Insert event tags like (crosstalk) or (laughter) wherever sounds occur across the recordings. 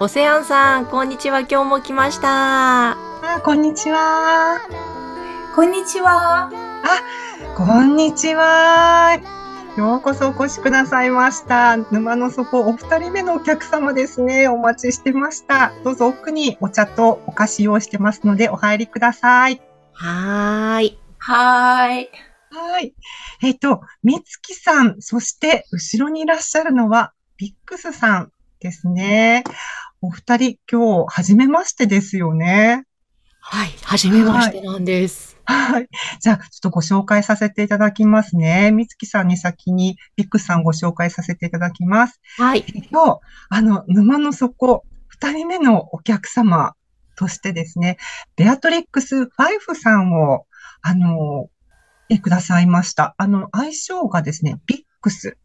オセアンさん、こんにちは。今日も来ました。あこんにちはこんにちは。こんにちはようこそお越しくださいました沼の底お二人目のお客様ですねお待ちしてましたどうぞ奥にお茶とお菓子用意してますのでお入りくださいはーい。はーい。はい。えっ、と、みつきさん、そして後ろにいらっしゃるのは、ビックスさんですね。お二人、今日、初めましてですよね。はい。はじめましてなんです。はい。じゃあ、ちょっとご紹介させていただきますね。みつきさんに先に、ビックスさんご紹介させていただきます。はい。今日、あの、沼の底、二人目のお客様としてですね、ベアトリックス・ファイフさんを、あの、来てくださいました。あの、愛称がですね、ビックス。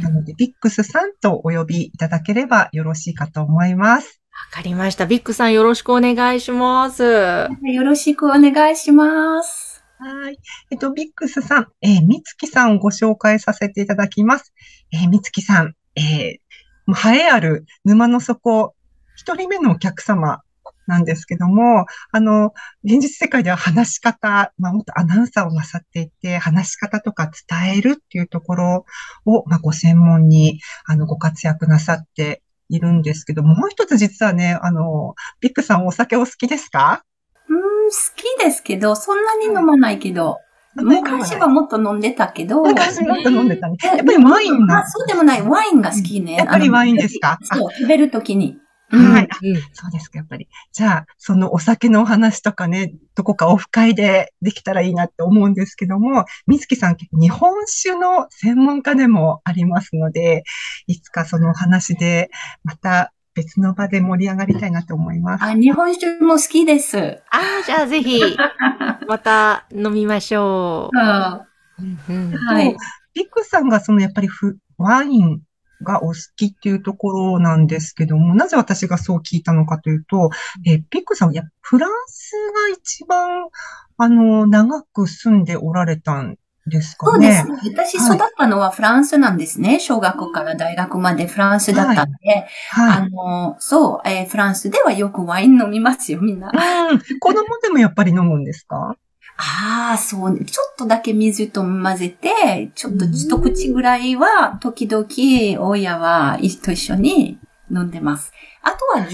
なので、ビックスさんとお呼びいただければよろしいかと思います。わかりました。ビッグさんよろしくお願いします。はよろしくお願いします。はい。えっと、ビックスさん、えー、みつきさんをご紹介させていただきます。えー、みつきさん、えー、もう栄えある沼の底、一人目のお客様なんですけども、あの、現実世界では話し方、まあ、もっとアナウンサーをなさっていて、話し方とか伝えるっていうところを、まあ、ご専門に、あの、ご活躍なさっているんですけど、もう一つ実はね、あの、ビックさんお酒お好きですか？うーん、好きですけど、そんなに飲まないけど、昔はもっと飲んでたけど、昔もっと飲んでたね。やっぱりワインあな。そうでもない、ワインが好きね。やっぱりワインですか？そう、食べるときに。はい。うんそうですか、やっぱり。じゃあ、そのお酒のお話とかね、どこかオフ会でできたらいいなって思うんですけども、みつきさん、日本酒の専門家でもありますので、いつかそのお話で、また別の場で盛り上がりたいなと思います。あ、日本酒も好きです。ああ、じゃあぜひ、(laughs) また飲みましょはう。うんうんい。ビックさんがそのやっぱりフワインがお好きっていうところなんですけども、なぜ私がそう聞いたのかというと、えービックさんはやフランスが一番、あの、長く住んでおられたんですかそうでねす。ね。私育ったのはフランスなんですね。小学校から大学までフランスだったんで、はあの、そう、えーフランスではよくワイン飲みますよ、みんな。い。うん。子供でもやっぱり飲むんですか？ああ、そうね。ちょっとだけ水と混ぜて、ちょっと一口ぐらいは、時々、親はいと一緒に飲んでます。あとは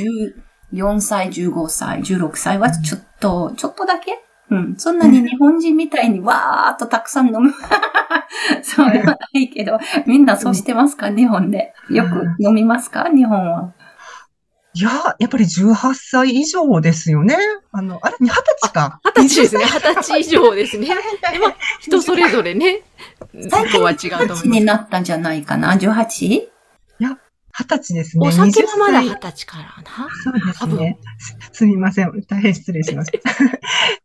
14歳、15歳、16歳はちょっと、ちょっとだけうん。そんなに日本人みたいにわーっとたくさん飲む。(laughs) そうではないけど、みんなそうしてますか？日本で。よく飲みますか？日本は。いや、やっぱり18歳以上ですよね。あの、あれ、二十歳か。二十歳ですね。二十歳以上ですね。(laughs) でも、人それぞれね、そこは違うと思い20ます。になったんじゃないかな ?18? 二十歳ですね。お酒はまだ20二歳十歳からな。そうですね。すすみません。大変失礼しました。(laughs) っ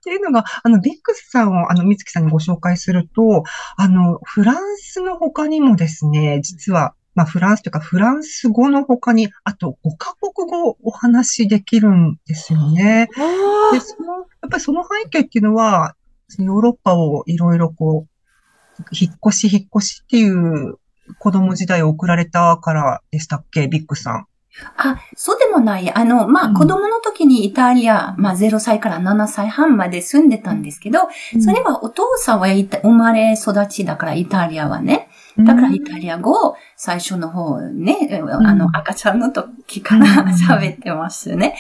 ていうのが、あの、ビックスさんを、あの、みつきさんにご紹介すると、あの、フランスの他にもですね、実は、まあ、フランスというか、フランス語の他に、あと5カ国語をお話しできるんですよね。で、その、やっぱりその背景っていうのは、ヨーロッパをいろいろこう、引っ越し引っ越しっていう子供時代を送られたからでしたっけ、ビックさん。あ、そうでもない。あの、まあ、うん子供の時にイタリア、まあ、0歳から7歳半まで住んでたんですけど、それはお父さんは生まれ育ちだから、イタリアはね。だからイタリア語を最初の方ね、あの、赤ちゃんの時からうん。(laughs) 喋ってますね。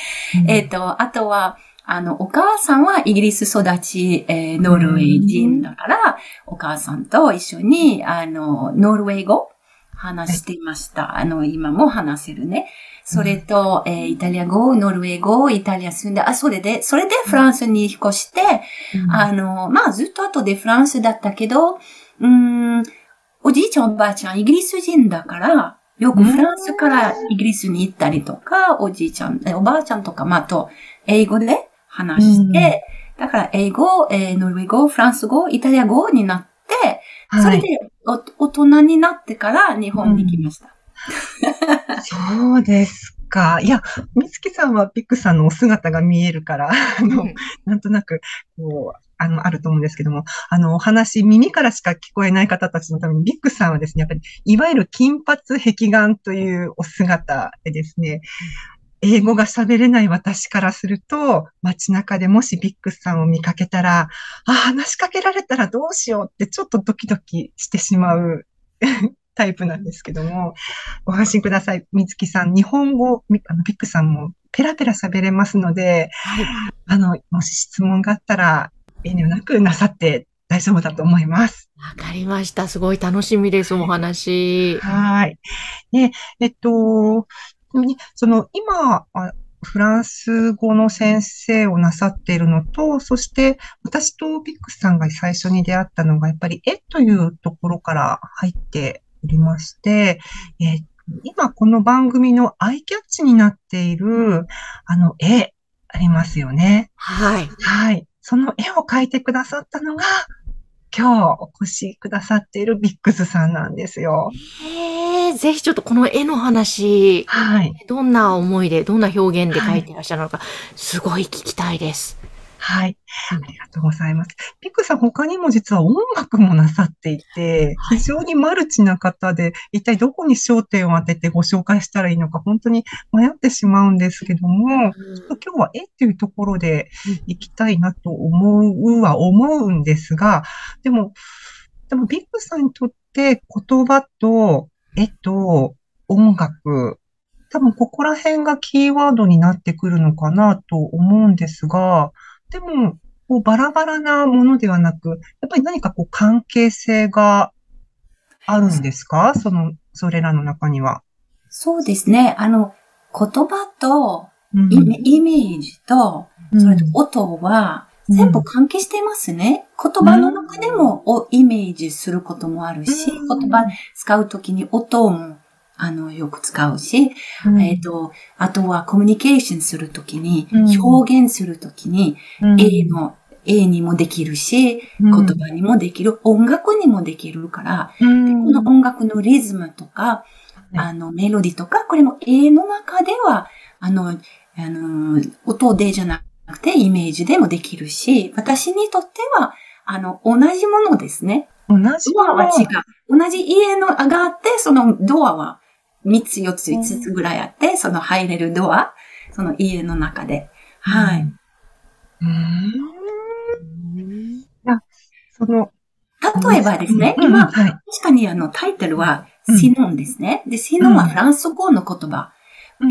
えっと、あとは、あの、お母さんはイギリス育ち、えーノルウェー人だから、お母さんと一緒に、あの、ノルウェー語話していました。あの、今も話せるね。それと、えーイタリア語、ノルウェー語、イタリア住んで、あ、それで、それでフランスに引っ越して、あの、まあ、ずっと後でフランスだったけど、うーん、おじいちゃんおばあちゃんイギリス人だから、よくフランスからイギリスに行ったりとか、おじいちゃん、おばあちゃんとか、まあ、あと、英語で話して、だから英語、えー、ノルウェー語、フランス語、イタリア語になって、それで大人になってから日本に来ました。そうですか。いや、みつきさんはピックさんのお姿が見えるから、あの、うん、なんとなく、こう、あの、あると思うんですけども、あの、お話、耳からしか聞こえない方たちのために、ビッグさんはですね、やっぱり、いわゆる金髪壁眼というお姿でですね、英語が喋れない私からすると、街中でもしビッグさんを見かけたら、あ、話しかけられたらどうしようってちょっとドキドキしてしまう (laughs) タイプなんですけども、ご安心ください。みつきさん、日本語、あのビッグさんもペラペラ喋れますので、はい、あの、もし質問があったら、遠慮なくなさって大丈夫だと思います。わかりました。すごい楽しみです、お話。はい。で、えっと、その、今、フランス語の先生をなさっているのと、そして私とビックスさんが最初に出会ったのが、やっぱり絵というところから入っておりまして、え今この番組のアイキャッチになっている、あの絵、ありますよね。はい。はい。その絵を描いてくださったのが、今日お越しくださっているビックスさんなんですよ。へえ、ぜひちょっとこの絵の話、はい。どんな思いで、どんな表現で描いていらっしゃるのか、はい、すごい聞きたいです。はい。ありがとうございます。ピクさん他にも実は音楽もなさっていて、非常にマルチな方で、一体どこに焦点を当ててご紹介したらいいのか本当に迷ってしまうんですけども、今日は絵っていうところで行きたいなと思うは思うんですが、でも、でもビッグさんにとって言葉と絵と音楽、多分ここら辺がキーワードになってくるのかなと思うんですが、でも、こうバラバラなものではなく、やっぱり何かこう関係性があるんですか？その、それらの中には。そうですね。あの、言葉とイメ,、イメージと、それと音は、全部関係してますね。言葉の中でもをイメージすることもあるし、言葉使うときに音もあの、よく使うし、うん、えっ、ー、と、あとはコミュニケーションするときに、うん、表現するときに、うん、A の、A にもできるし、言葉にもできる、音楽にもできるから、この音楽のリズムとか、あの、メロディとか、これも A の中では、あの、あの、音でじゃなくてイメージでもできるし、私にとっては、あの、同じものですね。同じドアは違う。同じ家のがあって、そのドアは3つ、4つ、5つぐらいあって、その入れるドア、その家の中で。はい。うん。その、例えばですね、今、確かにあのタイトルはシノンですね。で、シノンはフランス語の言葉。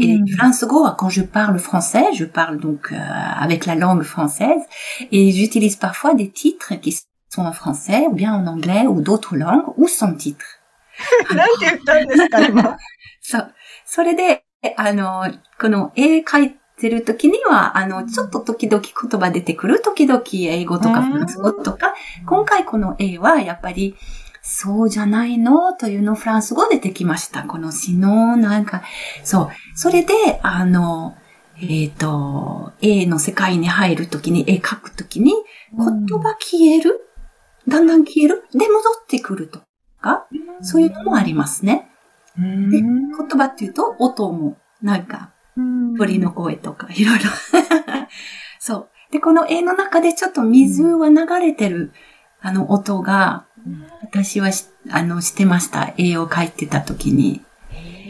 Et France Go, quand je parle français, je parle donc euh, avec la langue française et j'utilise parfois des titres qui sont en français ou bien en anglais ou d'autres langues ou sans titre. (laughs) なんて言ったんですか、(laughs) 今？そう。それで、あの、この絵描いてる時には、あの、ちょっと時々言葉出てくる、時々英語とかフランス語とか、今回この絵はやっぱり、そうじゃないのというのフランス語出てきました。この詩の、なんか、そう。それで、あの、えっ、ー、と、絵の世界に入るときに、絵描くときに、言葉消える、だんだん消える？で、戻ってくるとか、そういうのもありますね。で、言葉っていうと、音も、なんか、鳥の声とか、いろいろ。(laughs) そう。で、この絵の中でちょっと水は流れてる、あの音が、私はあの、してました。絵を描いてた時に。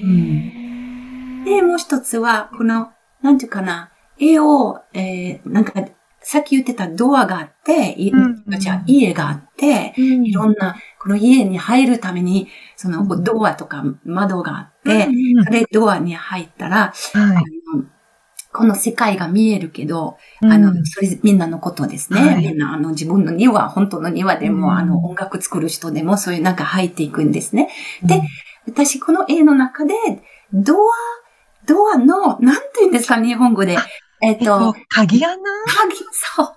うん、で、もう一つは、この、なんていうかな、絵を、えー、なんか、さっき言ってたドアがあって、うん、じゃあ家があって、うん、いろんな、この家に入るために、そのドアとか窓があって、うん、それドアに入ったら、はい、この世界が見えるけど、あの、それみんなのことですね。はい、みんな、あの、自分の庭、本当の庭でも、あの、音楽作る人でも、そういう中入っていくんですね。で、私、この絵の中で、ドア、ドアの、なんて言うんですか、日本語で。えっと、鍵穴鍵、そう。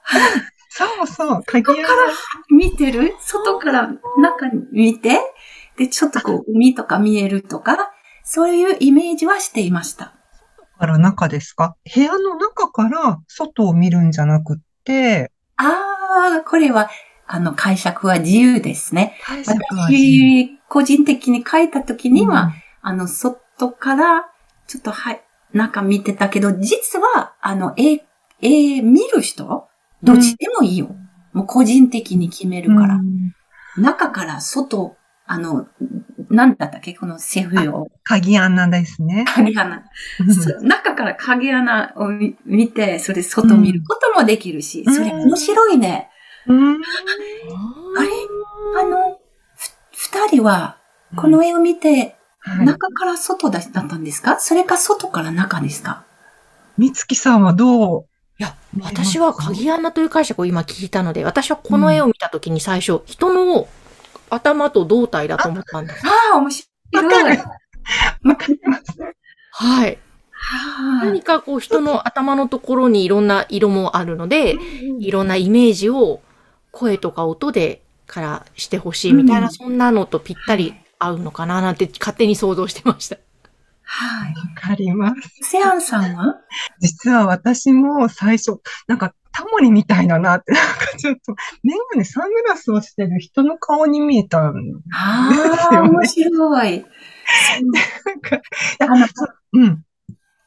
そうそう、鍵穴。から見てる？外から中に見て、で、ちょっとこう、海とか見えるとか、そういうイメージはしていました。から中ですか？部屋の中から外を見るんじゃなくって、ああ、これは、あの、解釈は自由ですね。解釈は自由。私、個人的に書いたときには、あの、外から、ちょっと、はい、中見てたけど、実は、あの、絵、絵見る人どっちでもいいよ。もう個人的に決めるから。うん中から外、あの、なんだったっけ？このセフを。鍵穴ですね。鍵穴。中から鍵穴を見見て、それ外見ることもできるし、うんそれ面白いね。うんあれ？あの、ふ二人は、この絵を見て、はい中から外だだったんですか？それか外から中ですか？みつきさんはどういや、私は鍵穴という解釈を今聞いたので、私はこの絵を見たときに最初、人の頭と胴体だと思ったんです。ああ、面白い。わかるわかります。はい。は何かこう人の頭のところにいろんな色もあるので、いろんなイメージを声とか音でからしてほしいみたいな、うんそんなのとぴったり合うのかななんて勝手に想像してました。はい。わかります。セアンさんは？(laughs) 実は私も最初、なんかタモリみたいだなって、なんかちょっと、メガネ、サングラスをしてる人の顔に見えたんあですあ、よね面白い。なんか、あのそううん。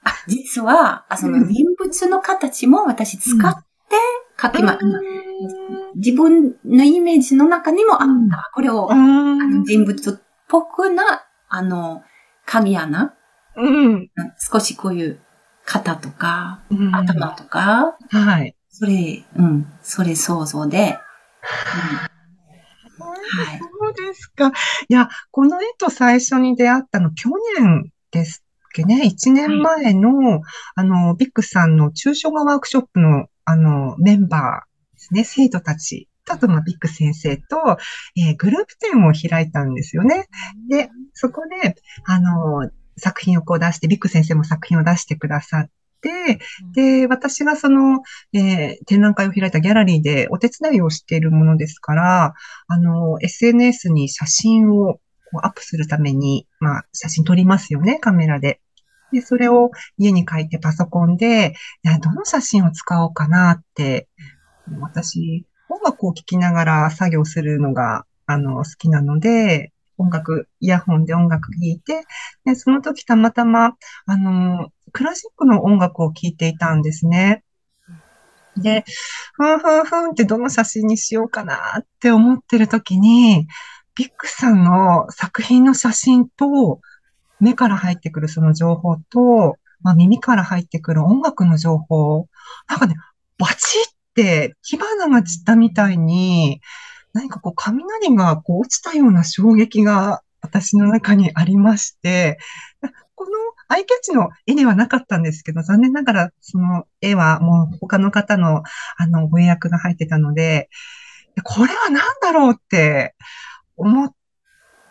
あ実は、あその人物の形も私使って書きま、あの自分のイメージの中にもあうんった。これを、ああのー人物っぽくな、あの、鍵穴、うん。少しこういう肩とか、うん頭とか、はい。それ、うん、それ想像で、はいそうですか。いや、この絵と最初に出会ったの、去年ですっけね。1年前の、あの、ビッグさんの抽象画ワークショップの、あの、メンバーですね、生徒たち。あと、まあ、ビッグ先生と、えーグループ展を開いたんですよね。で、そこで、あの、作品をこう出して、ビッグ先生も作品を出してくださって、で、私がその、えー展覧会を開いたギャラリーでお手伝いをしているものですから、あの、SNS に写真をこうアップするために、まあ、写真撮りますよね、カメラで。で、それを家に帰ってパソコンで、いやどの写真を使おうかなって、私、音楽を聴きながら作業するのが、あの、好きなので、音楽、イヤホンで音楽聴いて、で、その時たまたま、あの、クラシックの音楽を聴いていたんですね。で、ふんふんふんってどの写真にしようかなって思ってる時に、ビッグさんの作品の写真と、目から入ってくるその情報と、まあ、耳から入ってくる音楽の情報、なんかね、バチって火花が散ったみたいに、何かこう雷がこう落ちたような衝撃が私の中にありまして、このアイキャッチの絵ではなかったんですけど、残念ながらその絵はもう他の方のあのご予約が入ってたので、これは何だろうって思っ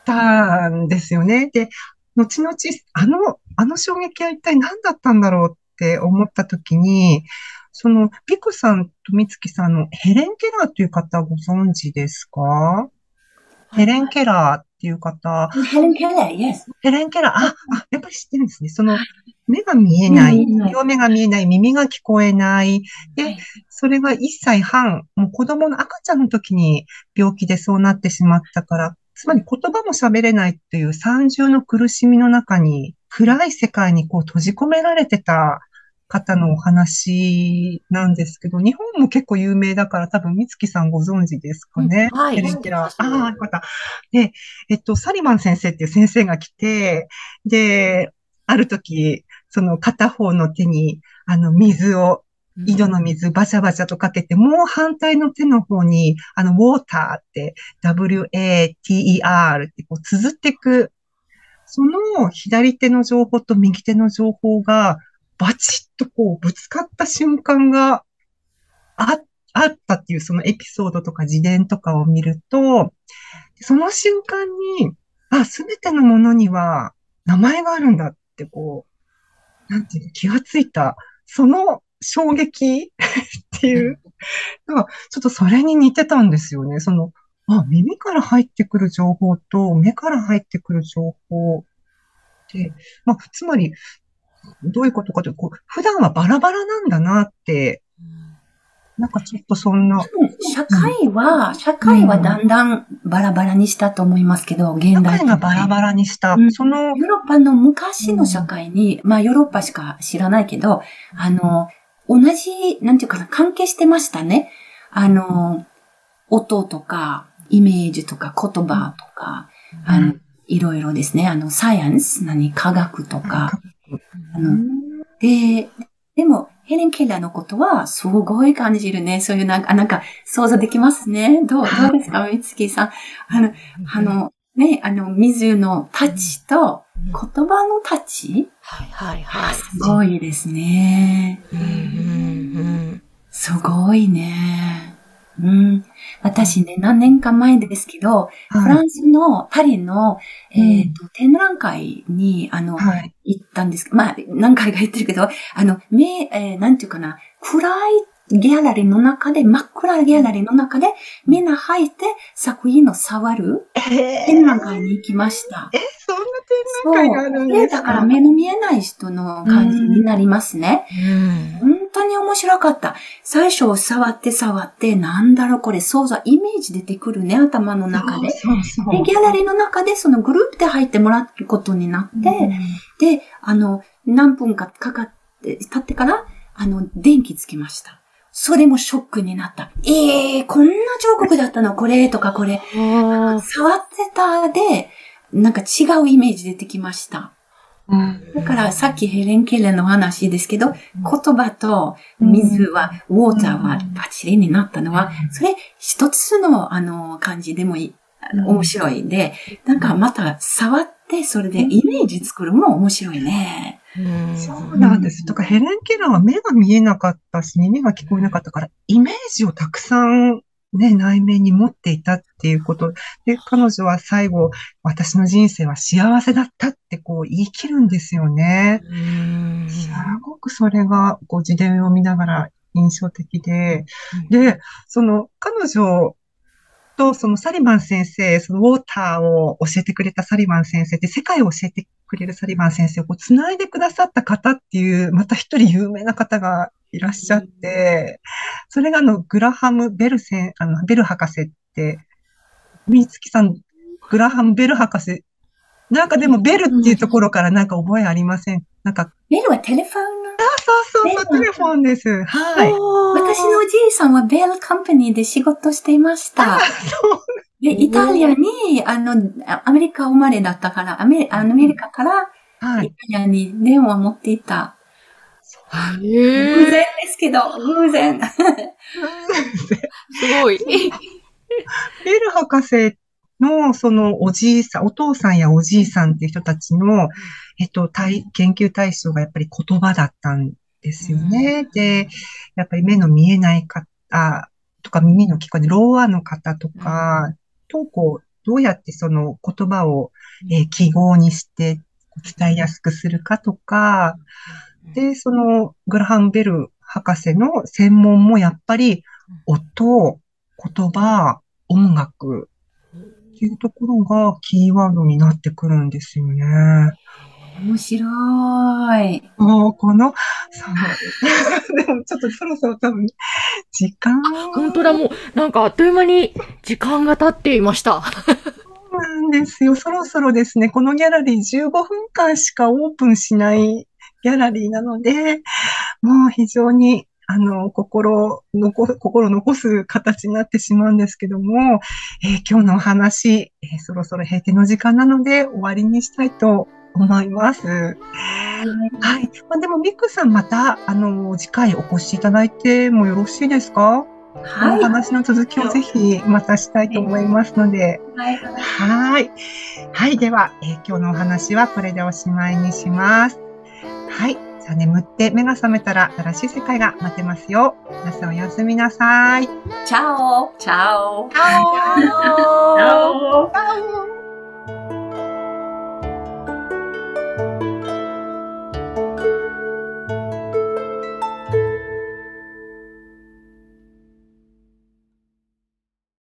たんですよね。で、後々、あの、あの衝撃は一体何だったんだろうって思った時に、その、ピクさんとミツキさんのヘレン・ケラーという方ご存知ですか？ヘレン・ケラーっていう方、ヘレン・ケレー、yes。ヘレン・ケラー、あ、あ、やっぱり知ってるんですね。その、目が見えない、両目が見えない、耳が聞こえない。ではい。それが1歳半、もう子供の赤ちゃんの時に病気でそうなってしまったから、つまり言葉も喋れないっていう三重の苦しみの中に、暗い世界にこう閉じ込められてた方のお話なんですけど、日本も結構有名だから多分、美月さんご存知ですかね。うんはいヘレああ、よかった。で、えっと、サリマン先生っていう先生が来て、で、ある時、その片方の手に、あの、水を、井戸の水バチャバチャとかけて、もう反対の手の方に、あの、ウォーターって、W-A-T-E-R ってこう、綴っていく。その左手の情報と右手の情報が、バチッとこう、ぶつかった瞬間があ、あったっていうそのエピソードとか自伝とかを見ると、その瞬間に、あ、すべてのものには名前があるんだってこう、なんていう、気がついた、その衝撃 (laughs) っていうのが、ちょっとそれに似てたんですよね。その、あ、耳から入ってくる情報と目から入ってくる情報で、まあ、つまり、どういうことかというと、こう普段はバラバラなんだなって、なんかちょっとそんな、社会は、社会はだんだんバラバラにしたと思いますけど、現社代会がバラバラにした。う、ん。その、ヨーロッパの昔の社会に、まあヨーロッパしか知らないけど、あの、同じ、なんていうかな、関係してましたね。あの、音とか、イメージとか、言葉とか、あの、いろいろですね。あの、サイエンス、何、科学とか、で、でも、ヘレン・ケラーのことは、すごい感じるね。そういうなんか、あなんか、想像できますね。どう、どうですか、みつきさん。あの、あの、ね、あの、水のタッチと、言葉のタッチはいはいはい。すごいですね。うんうんすごいね。うん。私ね、何年か前ですけど、フはいランスのパリの、えっ、と、展覧会に、あの、はい。行ったんですまあ、何回か言ってるけど、あの、目、えーなんていうかな、暗いギャラリーの中で、真っ暗いギャラリーの中で、みんな入って作品を触る。え展覧会に行きました。え、そんな展覧会があるんで、ですか？だから目の見えない人の感じになりますね。う。ん。本当に面白かった。最初触って触って、なんだろう。これ、想像、イメージ出てくるね、頭の中で。そう。そう。で、ギャラリーの中でそのグループで入ってもらう。ことになって、で、あの、何分かかかって、経ってから、あの、電気つけました。それもショックになった。ええー、こんな彫刻だったの？これとかこれ。あ触ってたで、なんか違うイメージ出てきました。うん。だからさっきヘレン・ケレンの話ですけど、言葉と水は、ウォーターはバッチリになったのは、それ一つのあの感じでもいい、面白いで、なんかまた触ってそれでイメージ作るも面白いね。うんそうなんです。とか、ヘレン・ケラーは目が見えなかったし、耳が聞こえなかったから、イメージをたくさんね、内面に持っていたっていうこと。で、彼女は最後、私の人生は幸せだったってこう言い切るんですよね。うんすごくそれが、こう自伝を見ながら印象的で、で、その彼女とそのサリバン先生、そのウォーターを教えてくれたサリバン先生って世界を教えてくれるサリバン先生をこう繋いでくださった方っていう、また一人有名な方がいらっしゃって、それがあの、グラハム・ベルセン、あの、ベル博士って、みつきさん、グラハム・ベル博士、なんかでもベルっていうところからなんか覚えありません？なんか、ベルはテレフォン、そうそうそう、テレフォンです。はい。私のおじいさんはベルカンパニーで仕事していました。そうで、イタリアに、あの、あアメリカ生まれだったから、アメリアメリカからはい。イタリアに電話持っていた。偶然へえですけど、偶然。(laughs) すごい。(laughs) ベル博士の、そのおじいさん、お父さんやおじいさんっていう人たちの、えっと、対研究対象がやっぱり言葉だったんですよね。で、やっぱり目の見えない方とか耳の聞こえない、ローアの方とか、と、こう、どうやってその言葉を、えー記号にして伝えやすくするかとか、で、そのグラハム・ベル博士の専門もやっぱり音、言葉、音楽っていうところがキーワードになってくるんですよね。面白い。もうこの、そう。(laughs) でもちょっとそろそろ多分、時間本当だ、もう、なんかあっという間に時間が経っていました。なんですよ。そろそろですね、このギャラリー15分間しかオープンしないギャラリーなので、もう非常に、あの、心残、心残す形になってしまうんですけども、えー今日のお話、えーそろそろ閉店の時間なので終わりにしたいと思います。はい。まあ、でも、ミックさんまた、あの、次回お越しいただいてもよろしいですか？はい。話の続きをぜひまたしたいと思いますので、はい。はい。はい。では、えー今日のお話はこれでおしまいにします。はい。じゃあ眠って目が覚めたら新しい世界が待ってますよ。皆さんおやすみなさい。チャオチャオチャオチャオチャオ